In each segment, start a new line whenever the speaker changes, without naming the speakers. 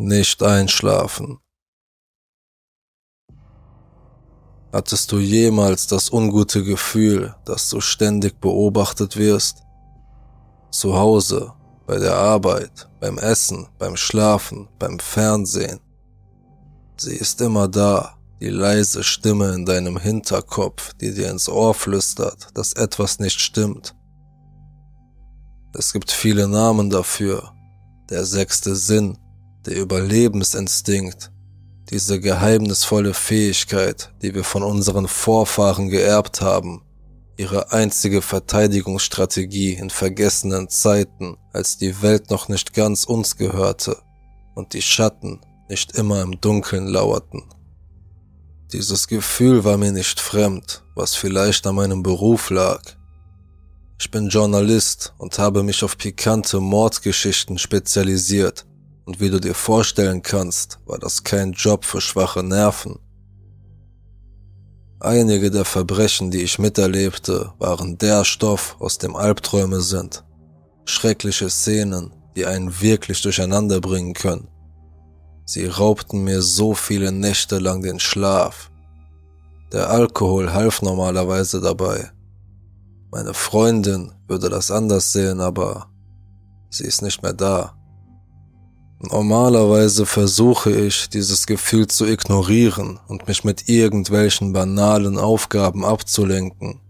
Nicht einschlafen. Hattest du jemals das ungute Gefühl, dass du ständig beobachtet wirst? Zu Hause, bei der Arbeit, beim Essen, beim Schlafen, beim Fernsehen. Sie ist immer da, die leise Stimme in deinem Hinterkopf, die dir ins Ohr flüstert, dass etwas nicht stimmt. Es gibt viele Namen dafür. Der sechste Sinn, der Überlebensinstinkt, diese geheimnisvolle Fähigkeit, die wir von unseren Vorfahren geerbt haben, ihre einzige Verteidigungsstrategie in vergessenen Zeiten, als die Welt noch nicht ganz uns gehörte und die Schatten nicht immer im Dunkeln lauerten. Dieses Gefühl war mir nicht fremd, was vielleicht an meinem Beruf lag. Ich bin Journalist und habe mich auf pikante Mordgeschichten spezialisiert und wie du dir vorstellen kannst, war das kein Job für schwache Nerven. Einige der Verbrechen, die ich miterlebte, waren der Stoff, aus dem Albträume sind. Schreckliche Szenen, die einen wirklich durcheinander bringen können. Sie raubten mir so viele Nächte lang den Schlaf. Der Alkohol half normalerweise dabei. Meine Freundin würde das anders sehen, aber sie ist nicht mehr da. Normalerweise versuche ich, dieses Gefühl zu ignorieren und mich mit irgendwelchen banalen Aufgaben abzulenken.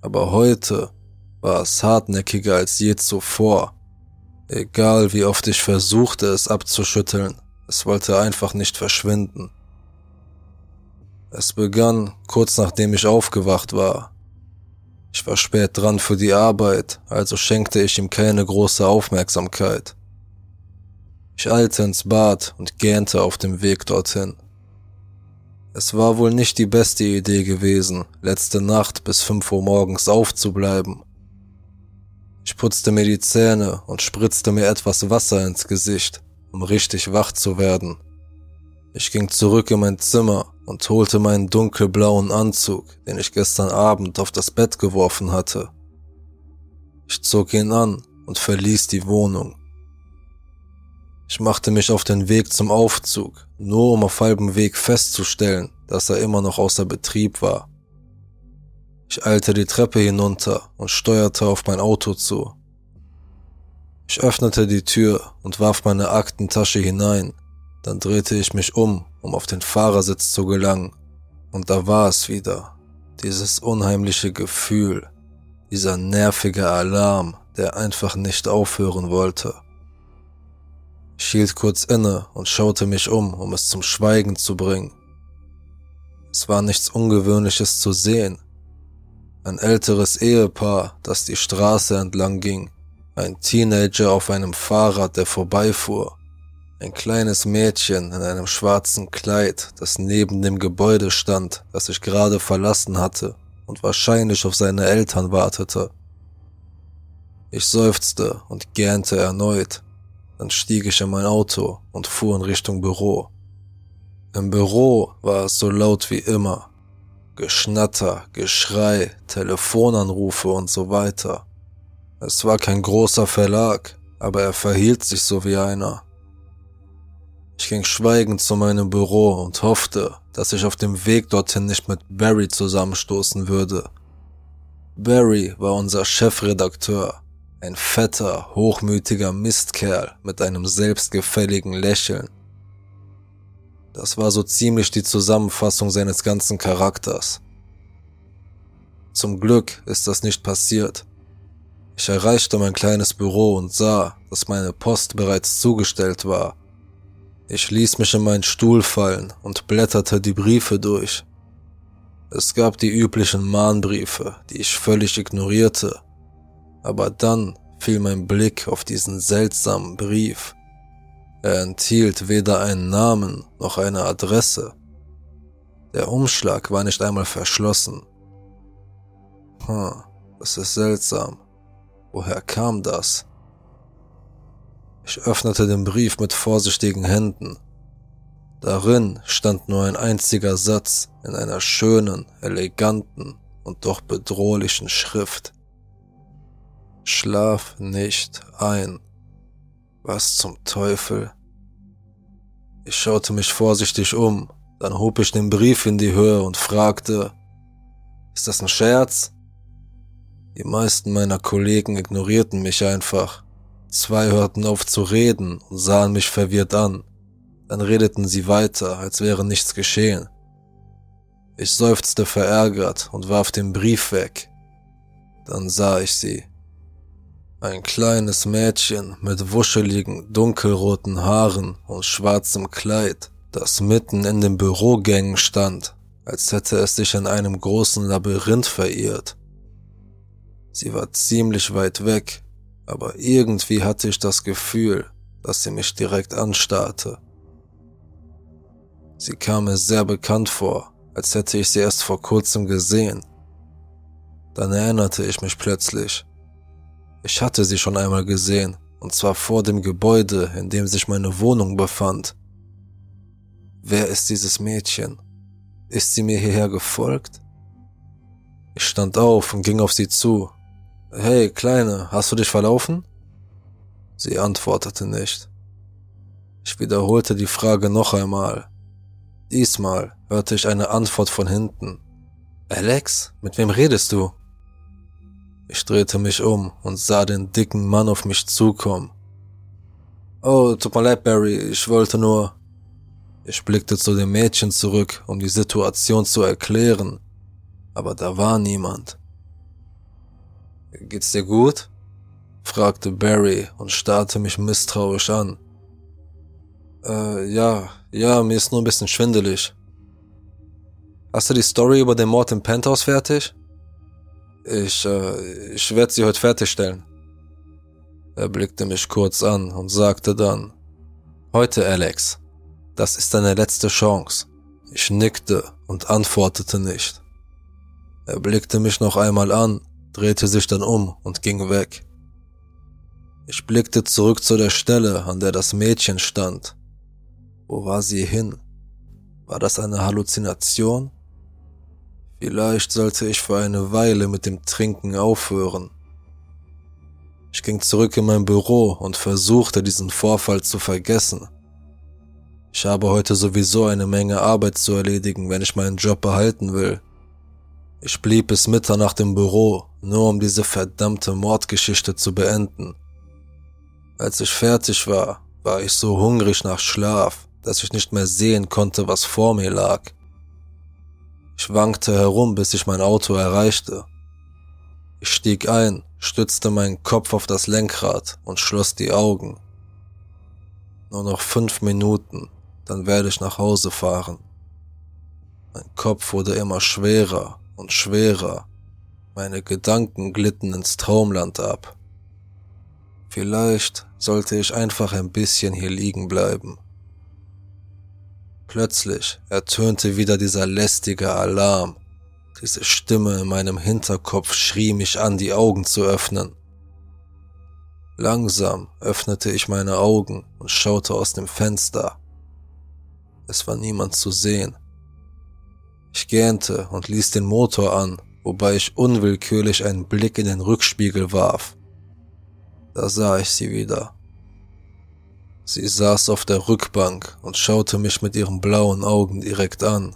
Aber heute war es hartnäckiger als je zuvor. Egal wie oft ich versuchte, es abzuschütteln, es wollte einfach nicht verschwinden. Es begann kurz nachdem ich aufgewacht war. Ich war spät dran für die Arbeit, also schenkte ich ihm keine große Aufmerksamkeit. Ich eilte ins Bad und gähnte auf dem Weg dorthin. Es war wohl nicht die beste Idee gewesen, letzte Nacht bis fünf Uhr morgens aufzubleiben. Ich putzte mir die Zähne und spritzte mir etwas Wasser ins Gesicht, um richtig wach zu werden. Ich ging zurück in mein Zimmer und holte meinen dunkelblauen Anzug, den ich gestern Abend auf das Bett geworfen hatte. Ich zog ihn an und verließ die Wohnung. Ich machte mich auf den Weg zum Aufzug, nur um auf halbem Weg festzustellen, dass er immer noch außer Betrieb war. Ich eilte die Treppe hinunter und steuerte auf mein Auto zu. Ich öffnete die Tür und warf meine Aktentasche hinein, dann drehte ich mich um, um auf den Fahrersitz zu gelangen, und da war es wieder, dieses unheimliche Gefühl, dieser nervige Alarm, der einfach nicht aufhören wollte. Ich hielt kurz inne und schaute mich um, um es zum Schweigen zu bringen. Es war nichts Ungewöhnliches zu sehen. Ein älteres Ehepaar, das die Straße entlang ging, ein Teenager auf einem Fahrrad, der vorbeifuhr, ein kleines Mädchen in einem schwarzen Kleid, das neben dem Gebäude stand, das ich gerade verlassen hatte und wahrscheinlich auf seine Eltern wartete. Ich seufzte und gähnte erneut. Dann stieg ich in mein Auto und fuhr in Richtung Büro. Im Büro war es so laut wie immer. Geschnatter, Geschrei, Telefonanrufe und so weiter. Es war kein großer Verlag, aber er verhielt sich so wie einer. Ich ging schweigend zu meinem Büro und hoffte, dass ich auf dem Weg dorthin nicht mit Barry zusammenstoßen würde. Barry war unser Chefredakteur, ein fetter, hochmütiger Mistkerl mit einem selbstgefälligen Lächeln. Das war so ziemlich die Zusammenfassung seines ganzen Charakters. Zum Glück ist das nicht passiert. Ich erreichte mein kleines Büro und sah, dass meine Post bereits zugestellt war ich ließ mich in meinen Stuhl fallen und blätterte die Briefe durch. Es gab die üblichen Mahnbriefe, die ich völlig ignorierte. Aber dann fiel mein Blick auf diesen seltsamen Brief. Er enthielt weder einen Namen noch eine Adresse. Der Umschlag war nicht einmal verschlossen. Hm, das ist seltsam. Woher kam das? Ich öffnete den Brief mit vorsichtigen Händen. Darin stand nur ein einziger Satz in einer schönen, eleganten und doch bedrohlichen Schrift. Schlaf nicht ein. Was zum Teufel? Ich schaute mich vorsichtig um, dann hob ich den Brief in die Höhe und fragte, ist das ein Scherz? Die meisten meiner Kollegen ignorierten mich einfach. Zwei hörten auf zu reden und sahen mich verwirrt an. Dann redeten sie weiter, als wäre nichts geschehen. Ich seufzte verärgert und warf den Brief weg. Dann sah ich sie. Ein kleines Mädchen mit wuscheligen, dunkelroten Haaren und schwarzem Kleid, das mitten in den Bürogängen stand, als hätte es sich in einem großen Labyrinth verirrt. Sie war ziemlich weit weg, aber irgendwie hatte ich das Gefühl, dass sie mich direkt anstarrte. Sie kam mir sehr bekannt vor, als hätte ich sie erst vor kurzem gesehen. Dann erinnerte ich mich plötzlich. Ich hatte sie schon einmal gesehen, und zwar vor dem Gebäude, in dem sich meine Wohnung befand. Wer ist dieses Mädchen? Ist sie mir hierher gefolgt? Ich stand auf und ging auf sie zu. Hey, Kleine, hast du dich verlaufen? Sie antwortete nicht. Ich wiederholte die Frage noch einmal. Diesmal hörte ich eine Antwort von hinten. Alex, mit wem redest du? Ich drehte mich um und sah den dicken Mann auf mich zukommen. Oh, tut mir leid, Barry, ich wollte nur. Ich blickte zu dem Mädchen zurück, um die Situation zu erklären, aber da war niemand. Geht's dir gut? fragte Barry und starrte mich misstrauisch an. Äh, ja, ja, mir ist nur ein bisschen schwindelig. Hast du die Story über den Mord im Penthouse fertig? Ich, äh, ich werde sie heute fertigstellen. Er blickte mich kurz an und sagte dann, Heute, Alex, das ist deine letzte Chance. Ich nickte und antwortete nicht. Er blickte mich noch einmal an, drehte sich dann um und ging weg. Ich blickte zurück zu der Stelle, an der das Mädchen stand. Wo war sie hin? War das eine Halluzination? Vielleicht sollte ich für eine Weile mit dem Trinken aufhören. Ich ging zurück in mein Büro und versuchte diesen Vorfall zu vergessen. Ich habe heute sowieso eine Menge Arbeit zu erledigen, wenn ich meinen Job behalten will. Ich blieb bis Mitternacht im Büro, nur um diese verdammte Mordgeschichte zu beenden. Als ich fertig war, war ich so hungrig nach Schlaf, dass ich nicht mehr sehen konnte, was vor mir lag. Ich wankte herum, bis ich mein Auto erreichte. Ich stieg ein, stützte meinen Kopf auf das Lenkrad und schloss die Augen. Nur noch fünf Minuten, dann werde ich nach Hause fahren. Mein Kopf wurde immer schwerer und schwerer. Meine Gedanken glitten ins Traumland ab. Vielleicht sollte ich einfach ein bisschen hier liegen bleiben. Plötzlich ertönte wieder dieser lästige Alarm. Diese Stimme in meinem Hinterkopf schrie mich an, die Augen zu öffnen. Langsam öffnete ich meine Augen und schaute aus dem Fenster. Es war niemand zu sehen. Ich gähnte und ließ den Motor an, wobei ich unwillkürlich einen Blick in den Rückspiegel warf. Da sah ich sie wieder. Sie saß auf der Rückbank und schaute mich mit ihren blauen Augen direkt an.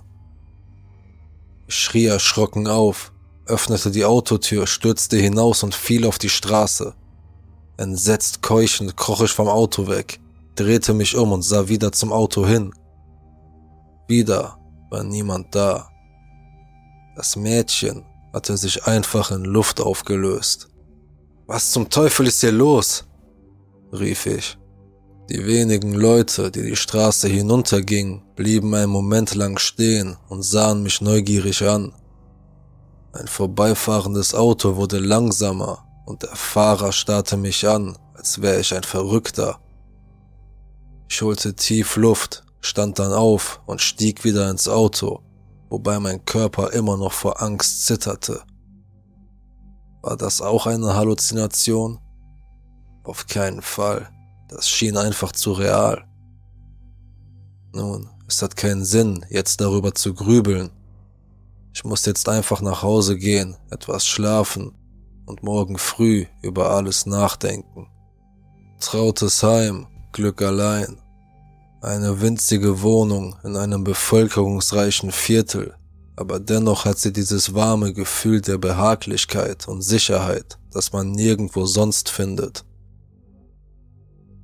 Ich schrie erschrocken auf, öffnete die Autotür, stürzte hinaus und fiel auf die Straße. Entsetzt keuchend kroch ich vom Auto weg, drehte mich um und sah wieder zum Auto hin. Wieder war niemand da. Das Mädchen hatte sich einfach in Luft aufgelöst. Was zum Teufel ist hier los? rief ich. Die wenigen Leute, die die Straße hinuntergingen, blieben einen Moment lang stehen und sahen mich neugierig an. Ein vorbeifahrendes Auto wurde langsamer und der Fahrer starrte mich an, als wäre ich ein Verrückter. Ich holte tief Luft, stand dann auf und stieg wieder ins Auto, wobei mein Körper immer noch vor Angst zitterte. War das auch eine Halluzination? Auf keinen Fall. Das schien einfach zu real. Nun, es hat keinen Sinn, jetzt darüber zu grübeln. Ich muss jetzt einfach nach Hause gehen, etwas schlafen und morgen früh über alles nachdenken. Trautes Heim, Glück allein. Eine winzige Wohnung in einem bevölkerungsreichen Viertel, aber dennoch hat sie dieses warme Gefühl der Behaglichkeit und Sicherheit, das man nirgendwo sonst findet.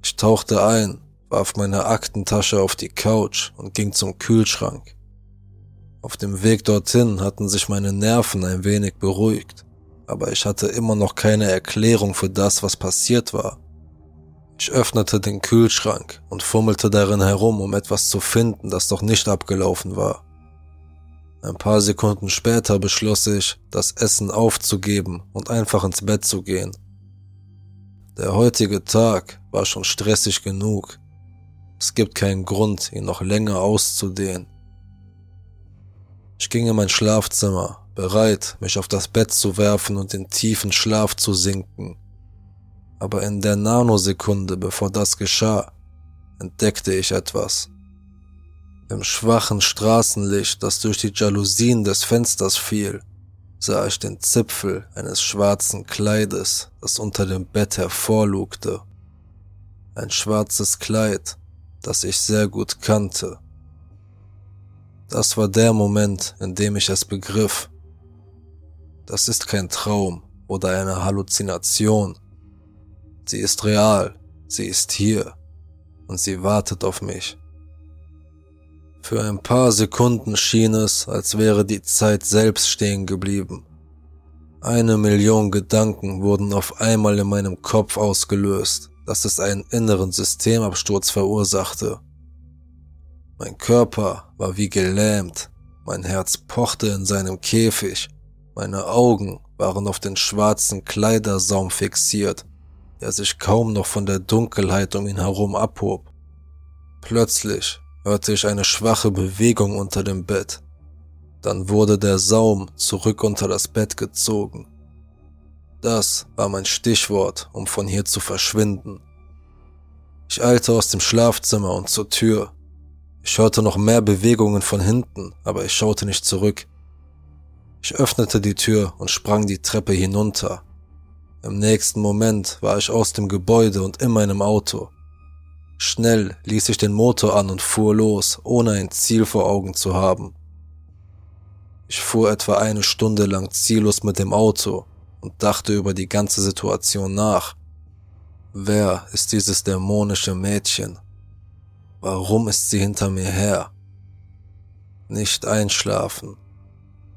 Ich tauchte ein, warf meine Aktentasche auf die Couch und ging zum Kühlschrank. Auf dem Weg dorthin hatten sich meine Nerven ein wenig beruhigt, aber ich hatte immer noch keine Erklärung für das, was passiert war. Ich öffnete den Kühlschrank und fummelte darin herum, um etwas zu finden, das doch nicht abgelaufen war. Ein paar Sekunden später beschloss ich, das Essen aufzugeben und einfach ins Bett zu gehen. Der heutige Tag war schon stressig genug. Es gibt keinen Grund, ihn noch länger auszudehnen. Ich ging in mein Schlafzimmer, bereit, mich auf das Bett zu werfen und in tiefen Schlaf zu sinken. Aber in der Nanosekunde, bevor das geschah, entdeckte ich etwas. Im schwachen Straßenlicht, das durch die Jalousien des Fensters fiel, sah ich den Zipfel eines schwarzen Kleides, das unter dem Bett hervorlugte. Ein schwarzes Kleid, das ich sehr gut kannte. Das war der Moment, in dem ich es begriff. Das ist kein Traum oder eine Halluzination. Sie ist real, sie ist hier und sie wartet auf mich. Für ein paar Sekunden schien es, als wäre die Zeit selbst stehen geblieben. Eine Million Gedanken wurden auf einmal in meinem Kopf ausgelöst, dass es einen inneren Systemabsturz verursachte. Mein Körper war wie gelähmt, mein Herz pochte in seinem Käfig, meine Augen waren auf den schwarzen Kleidersaum fixiert, der sich kaum noch von der Dunkelheit um ihn herum abhob. Plötzlich hörte ich eine schwache Bewegung unter dem Bett. Dann wurde der Saum zurück unter das Bett gezogen. Das war mein Stichwort, um von hier zu verschwinden. Ich eilte aus dem Schlafzimmer und zur Tür. Ich hörte noch mehr Bewegungen von hinten, aber ich schaute nicht zurück. Ich öffnete die Tür und sprang die Treppe hinunter. Im nächsten Moment war ich aus dem Gebäude und in meinem Auto. Schnell ließ ich den Motor an und fuhr los, ohne ein Ziel vor Augen zu haben. Ich fuhr etwa eine Stunde lang ziellos mit dem Auto und dachte über die ganze Situation nach. Wer ist dieses dämonische Mädchen? Warum ist sie hinter mir her? Nicht einschlafen.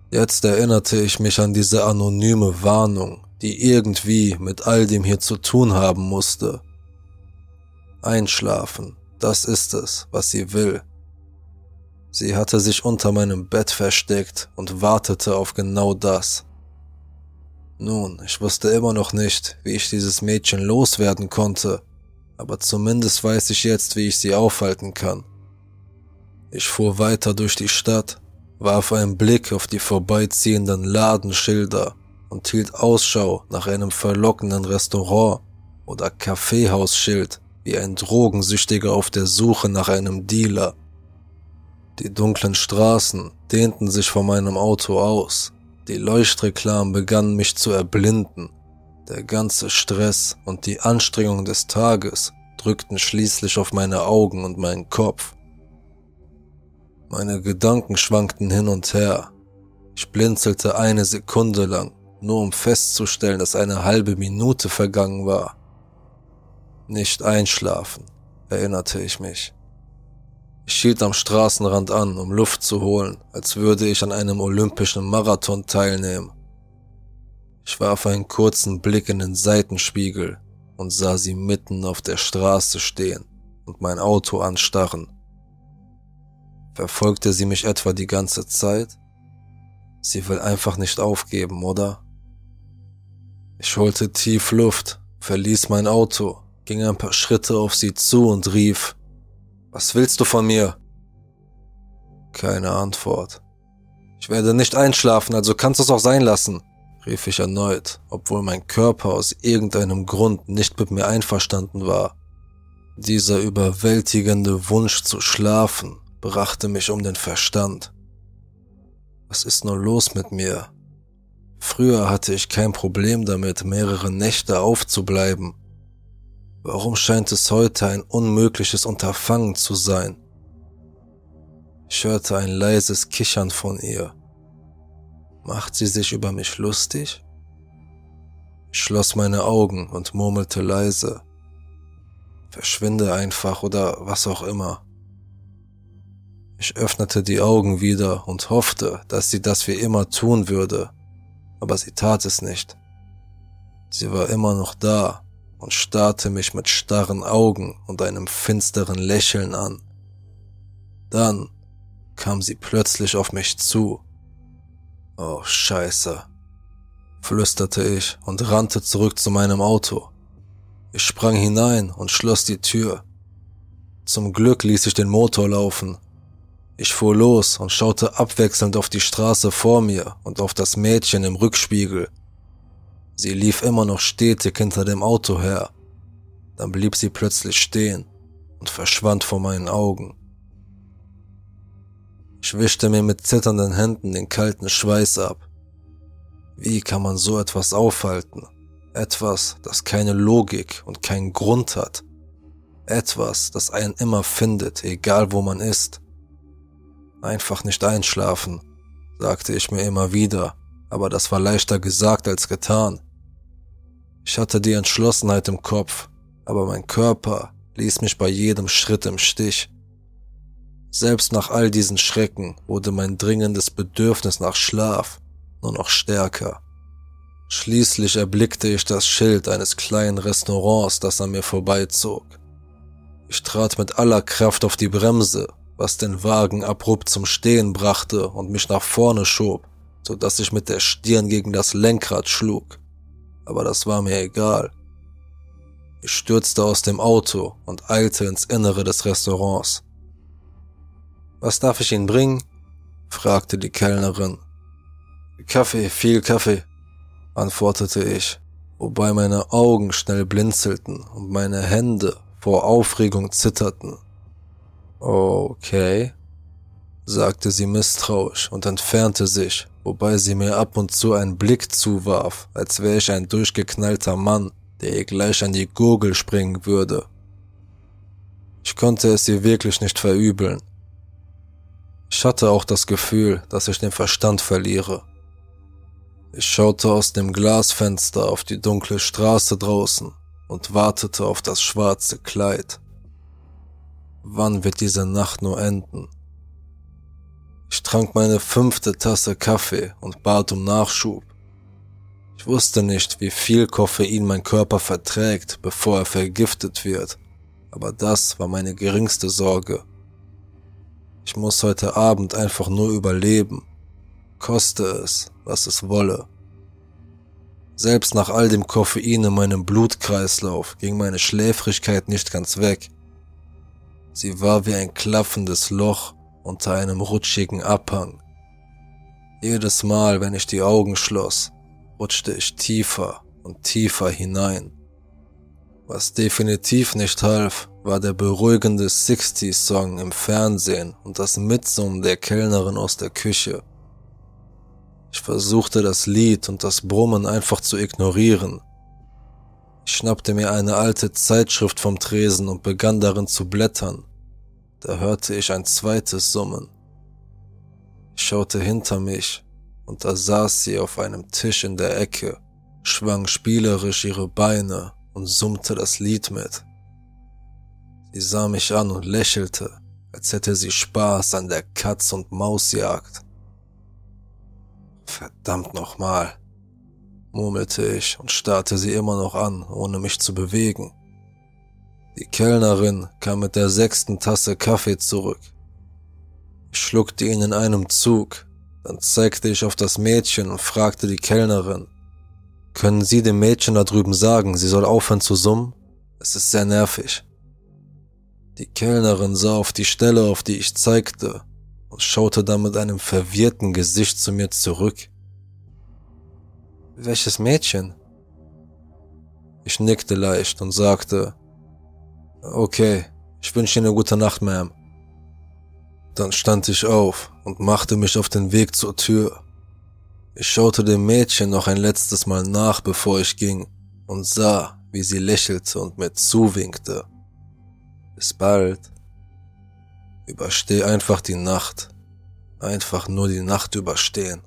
Jetzt erinnerte ich mich an diese anonyme Warnung, die irgendwie mit all dem hier zu tun haben musste. Einschlafen, das ist es, was sie will. Sie hatte sich unter meinem Bett versteckt und wartete auf genau das. Nun, ich wusste immer noch nicht, wie ich dieses Mädchen loswerden konnte, aber zumindest weiß ich jetzt, wie ich sie aufhalten kann. Ich fuhr weiter durch die Stadt, warf einen Blick auf die vorbeiziehenden Ladenschilder und hielt Ausschau nach einem verlockenden Restaurant oder Kaffeehausschild, wie ein Drogensüchtiger auf der Suche nach einem Dealer. Die dunklen Straßen dehnten sich vor meinem Auto aus, die Leuchtreklamen begannen mich zu erblinden, der ganze Stress und die Anstrengung des Tages drückten schließlich auf meine Augen und meinen Kopf. Meine Gedanken schwankten hin und her. Ich blinzelte eine Sekunde lang, nur um festzustellen, dass eine halbe Minute vergangen war. Nicht einschlafen, erinnerte ich mich. Ich hielt am Straßenrand an, um Luft zu holen, als würde ich an einem olympischen Marathon teilnehmen. Ich warf einen kurzen Blick in den Seitenspiegel und sah sie mitten auf der Straße stehen und mein Auto anstarren. Verfolgte sie mich etwa die ganze Zeit? Sie will einfach nicht aufgeben, oder? Ich holte tief Luft, verließ mein Auto ging ein paar Schritte auf sie zu und rief, Was willst du von mir? Keine Antwort. Ich werde nicht einschlafen, also kannst du es auch sein lassen, rief ich erneut, obwohl mein Körper aus irgendeinem Grund nicht mit mir einverstanden war. Dieser überwältigende Wunsch zu schlafen brachte mich um den Verstand. Was ist nur los mit mir? Früher hatte ich kein Problem damit, mehrere Nächte aufzubleiben Warum scheint es heute ein unmögliches Unterfangen zu sein? Ich hörte ein leises Kichern von ihr. Macht sie sich über mich lustig? Ich schloss meine Augen und murmelte leise. Verschwinde einfach oder was auch immer. Ich öffnete die Augen wieder und hoffte, dass sie das wie immer tun würde, aber sie tat es nicht. Sie war immer noch da und starrte mich mit starren Augen und einem finsteren Lächeln an. Dann kam sie plötzlich auf mich zu. Oh Scheiße, flüsterte ich und rannte zurück zu meinem Auto. Ich sprang hinein und schloss die Tür. Zum Glück ließ ich den Motor laufen. Ich fuhr los und schaute abwechselnd auf die Straße vor mir und auf das Mädchen im Rückspiegel. Sie lief immer noch stetig hinter dem Auto her. Dann blieb sie plötzlich stehen und verschwand vor meinen Augen. Ich wischte mir mit zitternden Händen den kalten Schweiß ab. Wie kann man so etwas aufhalten? Etwas, das keine Logik und keinen Grund hat. Etwas, das einen immer findet, egal wo man ist. Einfach nicht einschlafen, sagte ich mir immer wieder, aber das war leichter gesagt als getan. Ich hatte die Entschlossenheit im Kopf, aber mein Körper ließ mich bei jedem Schritt im Stich. Selbst nach all diesen Schrecken wurde mein dringendes Bedürfnis nach Schlaf nur noch stärker. Schließlich erblickte ich das Schild eines kleinen Restaurants, das an mir vorbeizog. Ich trat mit aller Kraft auf die Bremse, was den Wagen abrupt zum Stehen brachte und mich nach vorne schob, so dass ich mit der Stirn gegen das Lenkrad schlug. Aber das war mir egal. Ich stürzte aus dem Auto und eilte ins Innere des Restaurants. Was darf ich Ihnen bringen? fragte die Kellnerin. Kaffee, viel Kaffee, antwortete ich, wobei meine Augen schnell blinzelten und meine Hände vor Aufregung zitterten. Okay, sagte sie misstrauisch und entfernte sich, wobei sie mir ab und zu einen Blick zuwarf, als wäre ich ein durchgeknallter Mann, der ihr gleich an die Gurgel springen würde. Ich konnte es ihr wirklich nicht verübeln, ich hatte auch das Gefühl, dass ich den Verstand verliere. Ich schaute aus dem Glasfenster auf die dunkle Straße draußen und wartete auf das schwarze Kleid. Wann wird diese Nacht nur enden? Ich trank meine fünfte Tasse Kaffee und bat um Nachschub. Ich wusste nicht, wie viel Koffein mein Körper verträgt, bevor er vergiftet wird, aber das war meine geringste Sorge. Ich muss heute Abend einfach nur überleben, koste es, was es wolle. Selbst nach all dem Koffein in meinem Blutkreislauf ging meine Schläfrigkeit nicht ganz weg. Sie war wie ein klaffendes Loch unter einem rutschigen Abhang. Jedes Mal, wenn ich die Augen schloss, rutschte ich tiefer und tiefer hinein. Was definitiv nicht half, war der beruhigende 60s-Song im Fernsehen und das Mitsummen der Kellnerin aus der Küche. Ich versuchte das Lied und das Brummen einfach zu ignorieren. Ich schnappte mir eine alte Zeitschrift vom Tresen und begann darin zu blättern. Da hörte ich ein zweites Summen. Ich schaute hinter mich und da saß sie auf einem Tisch in der Ecke, schwang spielerisch ihre Beine und summte das Lied mit. Sie sah mich an und lächelte, als hätte sie Spaß an der Katz- und Mausjagd. Verdammt nochmal, murmelte ich und starrte sie immer noch an, ohne mich zu bewegen. Die Kellnerin kam mit der sechsten Tasse Kaffee zurück. Ich schluckte ihn in einem Zug, dann zeigte ich auf das Mädchen und fragte die Kellnerin, können Sie dem Mädchen da drüben sagen, sie soll aufhören zu summen? Es ist sehr nervig. Die Kellnerin sah auf die Stelle, auf die ich zeigte, und schaute dann mit einem verwirrten Gesicht zu mir zurück. Welches Mädchen? Ich nickte leicht und sagte, okay, ich wünsche Ihnen eine gute Nacht, Ma'am. Dann stand ich auf und machte mich auf den Weg zur Tür. Ich schaute dem Mädchen noch ein letztes Mal nach, bevor ich ging, und sah, wie sie lächelte und mir zuwinkte. Bis bald. Übersteh einfach die Nacht. Einfach nur die Nacht überstehen.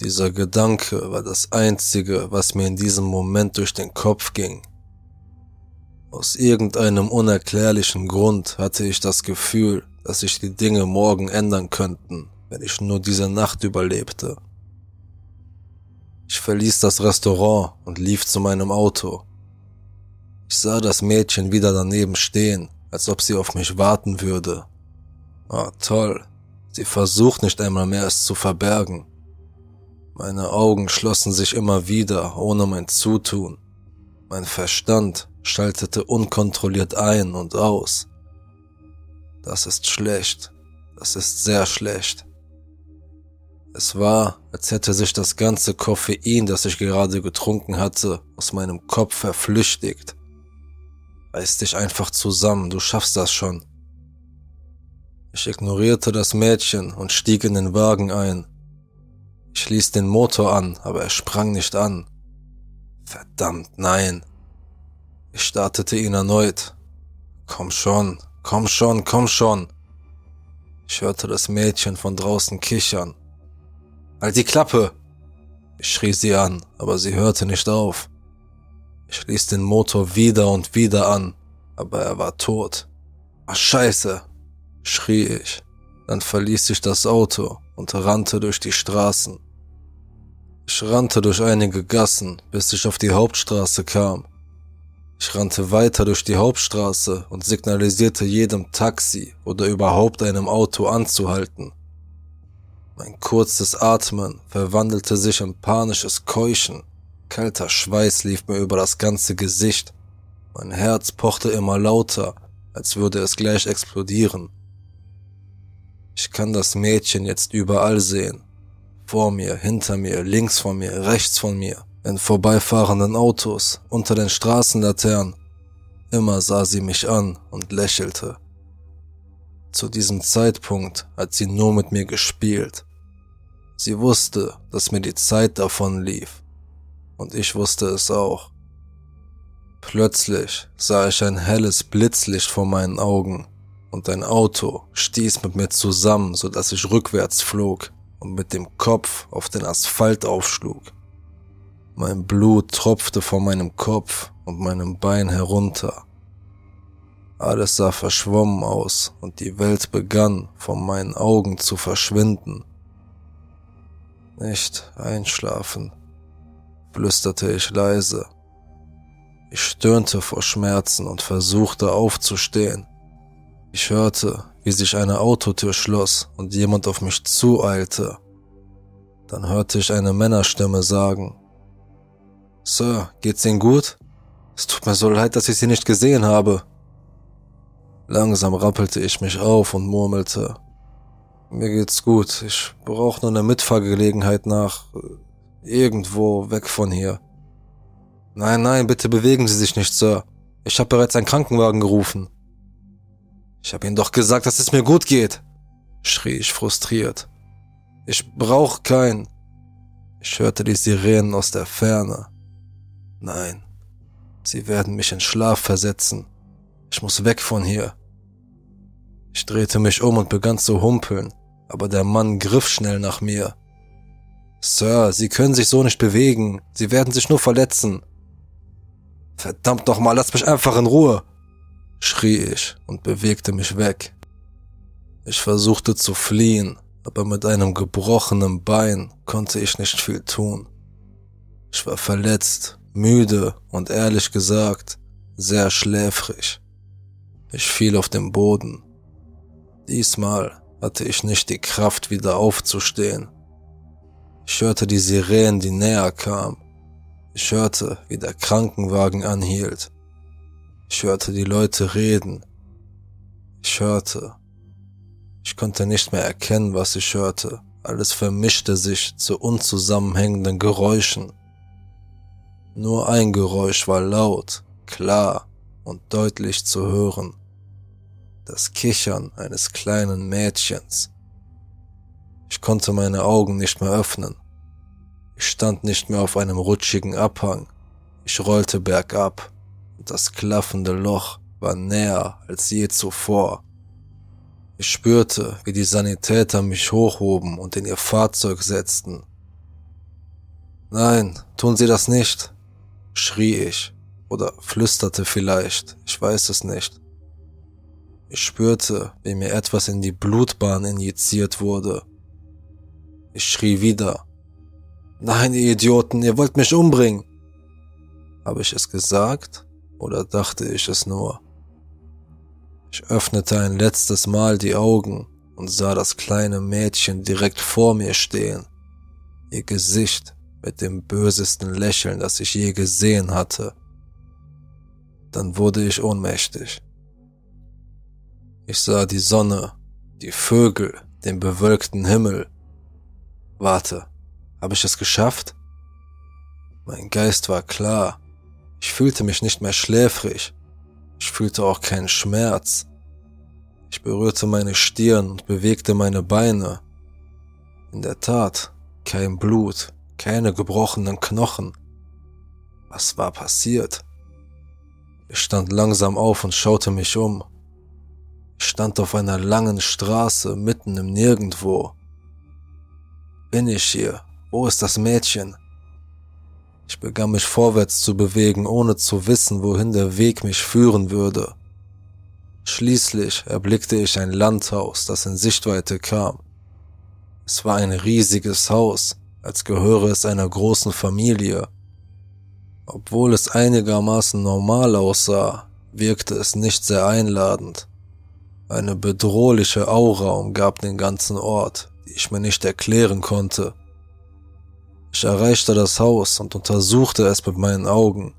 Dieser Gedanke war das Einzige, was mir in diesem Moment durch den Kopf ging. Aus irgendeinem unerklärlichen Grund hatte ich das Gefühl, dass sich die Dinge morgen ändern könnten, wenn ich nur diese Nacht überlebte. Ich verließ das Restaurant und lief zu meinem Auto. Ich sah das Mädchen wieder daneben stehen, als ob sie auf mich warten würde. Ah, toll. Sie versucht nicht einmal mehr es zu verbergen. Meine Augen schlossen sich immer wieder, ohne mein Zutun. Mein Verstand schaltete unkontrolliert ein und aus. Das ist schlecht. Das ist sehr schlecht. Es war, als hätte sich das ganze Koffein, das ich gerade getrunken hatte, aus meinem Kopf verflüchtigt. Reiß dich einfach zusammen, du schaffst das schon. Ich ignorierte das Mädchen und stieg in den Wagen ein. Ich ließ den Motor an, aber er sprang nicht an. Verdammt, nein. Ich startete ihn erneut. Komm schon, komm schon, komm schon. Ich hörte das Mädchen von draußen kichern. Halt die Klappe! Ich schrie sie an, aber sie hörte nicht auf. Ich ließ den Motor wieder und wieder an, aber er war tot. Ach scheiße, schrie ich. Dann verließ ich das Auto und rannte durch die Straßen. Ich rannte durch einige Gassen, bis ich auf die Hauptstraße kam. Ich rannte weiter durch die Hauptstraße und signalisierte jedem Taxi oder überhaupt einem Auto anzuhalten. Mein kurzes Atmen verwandelte sich in panisches Keuchen. Kalter Schweiß lief mir über das ganze Gesicht. Mein Herz pochte immer lauter, als würde es gleich explodieren. Ich kann das Mädchen jetzt überall sehen. Vor mir, hinter mir, links von mir, rechts von mir in vorbeifahrenden Autos, unter den Straßenlaternen. Immer sah sie mich an und lächelte. Zu diesem Zeitpunkt hat sie nur mit mir gespielt. Sie wusste, dass mir die Zeit davon lief. Und ich wusste es auch. Plötzlich sah ich ein helles Blitzlicht vor meinen Augen und ein Auto stieß mit mir zusammen, so dass ich rückwärts flog und mit dem Kopf auf den Asphalt aufschlug. Mein Blut tropfte von meinem Kopf und meinem Bein herunter. Alles sah verschwommen aus und die Welt begann von meinen Augen zu verschwinden. Nicht einschlafen, flüsterte ich leise. Ich stöhnte vor Schmerzen und versuchte aufzustehen. Ich hörte, wie sich eine Autotür schloss und jemand auf mich zueilte. Dann hörte ich eine Männerstimme sagen, Sir, geht's Ihnen gut? Es tut mir so leid, dass ich Sie nicht gesehen habe. Langsam rappelte ich mich auf und murmelte. Mir geht's gut. Ich brauche nur eine Mitfahrgelegenheit nach äh, irgendwo weg von hier. Nein, nein, bitte bewegen Sie sich nicht, Sir. Ich habe bereits einen Krankenwagen gerufen. Ich habe Ihnen doch gesagt, dass es mir gut geht, schrie ich frustriert. Ich brauche keinen. Ich hörte die Sirenen aus der Ferne. Nein, sie werden mich in Schlaf versetzen. Ich muss weg von hier. Ich drehte mich um und begann zu humpeln, aber der Mann griff schnell nach mir. Sir, Sie können sich so nicht bewegen. Sie werden sich nur verletzen. Verdammt nochmal, lass mich einfach in Ruhe, schrie ich und bewegte mich weg. Ich versuchte zu fliehen, aber mit einem gebrochenen Bein konnte ich nicht viel tun. Ich war verletzt müde und ehrlich gesagt sehr schläfrig. Ich fiel auf den Boden. Diesmal hatte ich nicht die Kraft, wieder aufzustehen. Ich hörte die Sirenen, die näher kamen. Ich hörte, wie der Krankenwagen anhielt. Ich hörte die Leute reden. Ich hörte. Ich konnte nicht mehr erkennen, was ich hörte. Alles vermischte sich zu unzusammenhängenden Geräuschen. Nur ein Geräusch war laut, klar und deutlich zu hören. Das Kichern eines kleinen Mädchens. Ich konnte meine Augen nicht mehr öffnen. Ich stand nicht mehr auf einem rutschigen Abhang. Ich rollte bergab und das klaffende Loch war näher als je zuvor. Ich spürte, wie die Sanitäter mich hochhoben und in ihr Fahrzeug setzten. Nein, tun Sie das nicht, schrie ich oder flüsterte vielleicht, ich weiß es nicht. Ich spürte, wie mir etwas in die Blutbahn injiziert wurde. Ich schrie wieder. Nein, ihr Idioten, ihr wollt mich umbringen. Habe ich es gesagt oder dachte ich es nur? Ich öffnete ein letztes Mal die Augen und sah das kleine Mädchen direkt vor mir stehen. Ihr Gesicht mit dem bösesten Lächeln, das ich je gesehen hatte. Dann wurde ich ohnmächtig. Ich sah die Sonne, die Vögel, den bewölkten Himmel. Warte, habe ich es geschafft? Mein Geist war klar. Ich fühlte mich nicht mehr schläfrig. Ich fühlte auch keinen Schmerz. Ich berührte meine Stirn und bewegte meine Beine. In der Tat, kein Blut, keine gebrochenen Knochen. Was war passiert? Ich stand langsam auf und schaute mich um. Ich stand auf einer langen Straße mitten im Nirgendwo. Bin ich hier? Wo ist das Mädchen? Ich begann mich vorwärts zu bewegen, ohne zu wissen, wohin der Weg mich führen würde. Schließlich erblickte ich ein Landhaus, das in Sichtweite kam. Es war ein riesiges Haus, als gehöre es einer großen Familie. Obwohl es einigermaßen normal aussah, wirkte es nicht sehr einladend. Eine bedrohliche Aura umgab den ganzen Ort, die ich mir nicht erklären konnte. Ich erreichte das Haus und untersuchte es mit meinen Augen.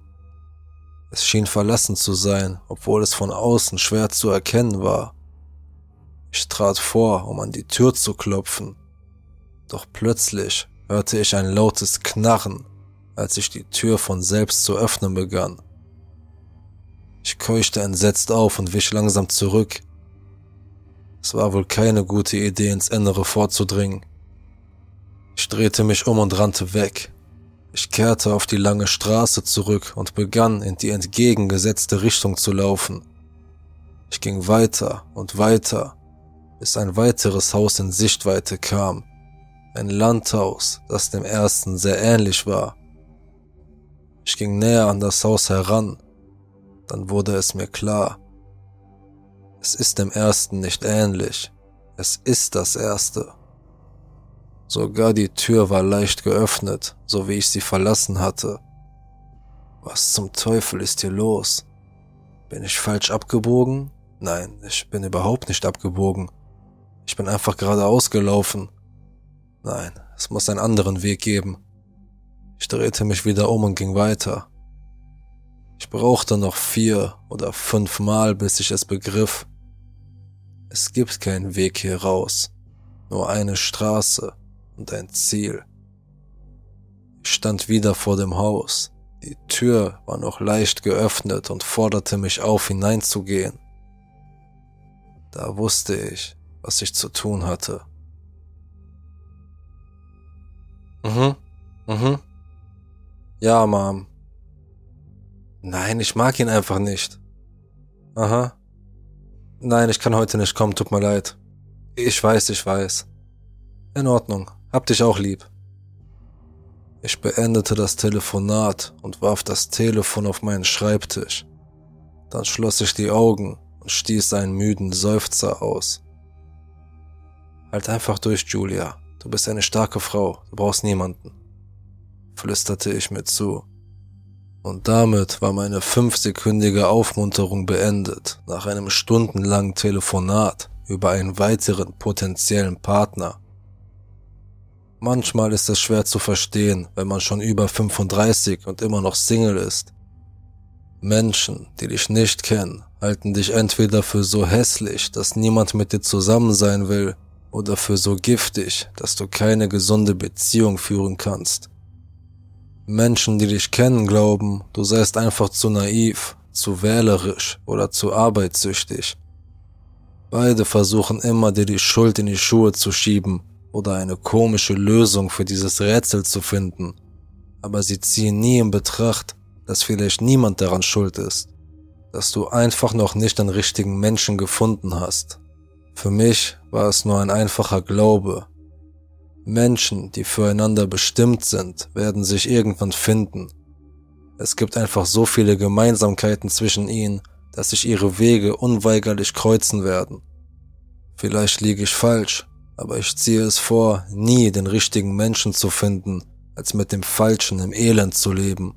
Es schien verlassen zu sein, obwohl es von außen schwer zu erkennen war. Ich trat vor, um an die Tür zu klopfen, doch plötzlich hörte ich ein lautes Knarren, als ich die Tür von selbst zu öffnen begann. Ich keuchte entsetzt auf und wich langsam zurück. Es war wohl keine gute Idee, ins Innere vorzudringen. Ich drehte mich um und rannte weg. Ich kehrte auf die lange Straße zurück und begann in die entgegengesetzte Richtung zu laufen. Ich ging weiter und weiter, bis ein weiteres Haus in Sichtweite kam. Ein Landhaus, das dem ersten sehr ähnlich war. Ich ging näher an das Haus heran, dann wurde es mir klar, es ist dem ersten nicht ähnlich. Es ist das erste. Sogar die Tür war leicht geöffnet, so wie ich sie verlassen hatte. Was zum Teufel ist hier los? Bin ich falsch abgebogen? Nein, ich bin überhaupt nicht abgebogen. Ich bin einfach geradeaus gelaufen. Nein, es muss einen anderen Weg geben. Ich drehte mich wieder um und ging weiter. Ich brauchte noch vier oder fünf Mal, bis ich es begriff. Es gibt keinen Weg hier raus, nur eine Straße und ein Ziel. Ich stand wieder vor dem Haus. Die Tür war noch leicht geöffnet und forderte mich auf, hineinzugehen. Da wusste ich, was ich zu tun hatte. Mhm, mhm. Ja, Mom. Nein, ich mag ihn einfach nicht. Aha. Nein, ich kann heute nicht kommen, tut mir leid. Ich weiß, ich weiß. In Ordnung, hab dich auch lieb. Ich beendete das Telefonat und warf das Telefon auf meinen Schreibtisch. Dann schloss ich die Augen und stieß einen müden Seufzer aus. Halt einfach durch, Julia. Du bist eine starke Frau, du brauchst niemanden, flüsterte ich mir zu. Und damit war meine fünfsekündige Aufmunterung beendet, nach einem stundenlangen Telefonat über einen weiteren potenziellen Partner. Manchmal ist es schwer zu verstehen, wenn man schon über 35 und immer noch Single ist. Menschen, die dich nicht kennen, halten dich entweder für so hässlich, dass niemand mit dir zusammen sein will, oder für so giftig, dass du keine gesunde Beziehung führen kannst. Menschen, die dich kennen, glauben, du seist einfach zu naiv, zu wählerisch oder zu arbeitssüchtig. Beide versuchen immer, dir die Schuld in die Schuhe zu schieben oder eine komische Lösung für dieses Rätsel zu finden, aber sie ziehen nie in Betracht, dass vielleicht niemand daran schuld ist, dass du einfach noch nicht den richtigen Menschen gefunden hast. Für mich war es nur ein einfacher Glaube. Menschen, die füreinander bestimmt sind, werden sich irgendwann finden. Es gibt einfach so viele Gemeinsamkeiten zwischen ihnen, dass sich ihre Wege unweigerlich kreuzen werden. Vielleicht liege ich falsch, aber ich ziehe es vor, nie den richtigen Menschen zu finden, als mit dem Falschen im Elend zu leben.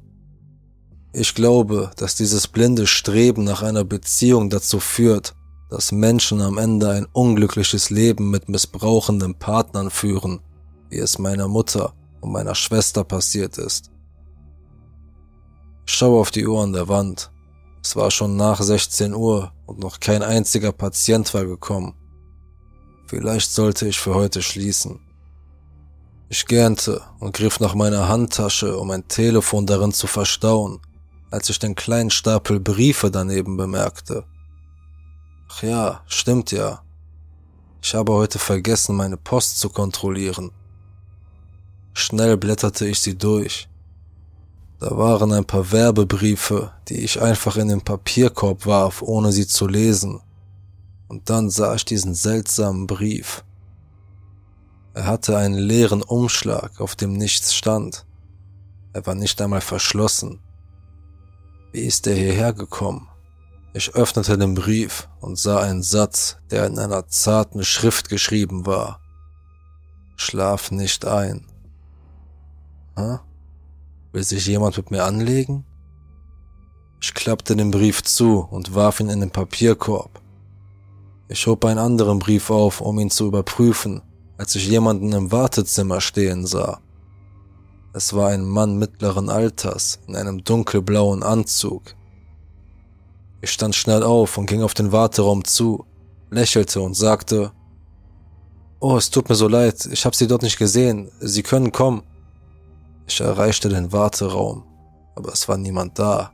Ich glaube, dass dieses blinde Streben nach einer Beziehung dazu führt, dass Menschen am Ende ein unglückliches Leben mit missbrauchenden Partnern führen, wie es meiner Mutter und meiner Schwester passiert ist. Ich schaue auf die Uhr an der Wand. Es war schon nach 16 Uhr und noch kein einziger Patient war gekommen. Vielleicht sollte ich für heute schließen. Ich gähnte und griff nach meiner Handtasche, um ein Telefon darin zu verstauen, als ich den kleinen Stapel Briefe daneben bemerkte. Ach ja, stimmt ja. Ich habe heute vergessen, meine Post zu kontrollieren. Schnell blätterte ich sie durch. Da waren ein paar Werbebriefe, die ich einfach in den Papierkorb warf, ohne sie zu lesen. Und dann sah ich diesen seltsamen Brief. Er hatte einen leeren Umschlag, auf dem nichts stand. Er war nicht einmal verschlossen. Wie ist er hierher gekommen? Ich öffnete den Brief und sah einen Satz, der in einer zarten Schrift geschrieben war. Schlaf nicht ein. Hä? Will sich jemand mit mir anlegen? Ich klappte den Brief zu und warf ihn in den Papierkorb. Ich hob einen anderen Brief auf, um ihn zu überprüfen, als ich jemanden im Wartezimmer stehen sah. Es war ein Mann mittleren Alters in einem dunkelblauen Anzug. Ich stand schnell auf und ging auf den Warteraum zu, lächelte und sagte, Oh, es tut mir so leid, ich habe Sie dort nicht gesehen, Sie können kommen. Ich erreichte den Warteraum, aber es war niemand da.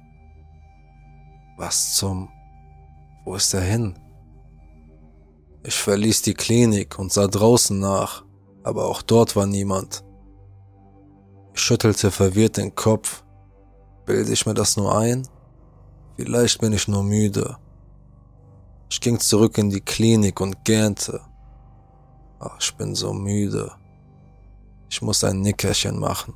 Was zum... Wo ist er hin? Ich verließ die Klinik und sah draußen nach, aber auch dort war niemand. Ich schüttelte verwirrt den Kopf. Bilde ich mir das nur ein? Vielleicht bin ich nur müde. Ich ging zurück in die Klinik und gähnte. Ach, ich bin so müde. Ich muss ein Nickerchen machen.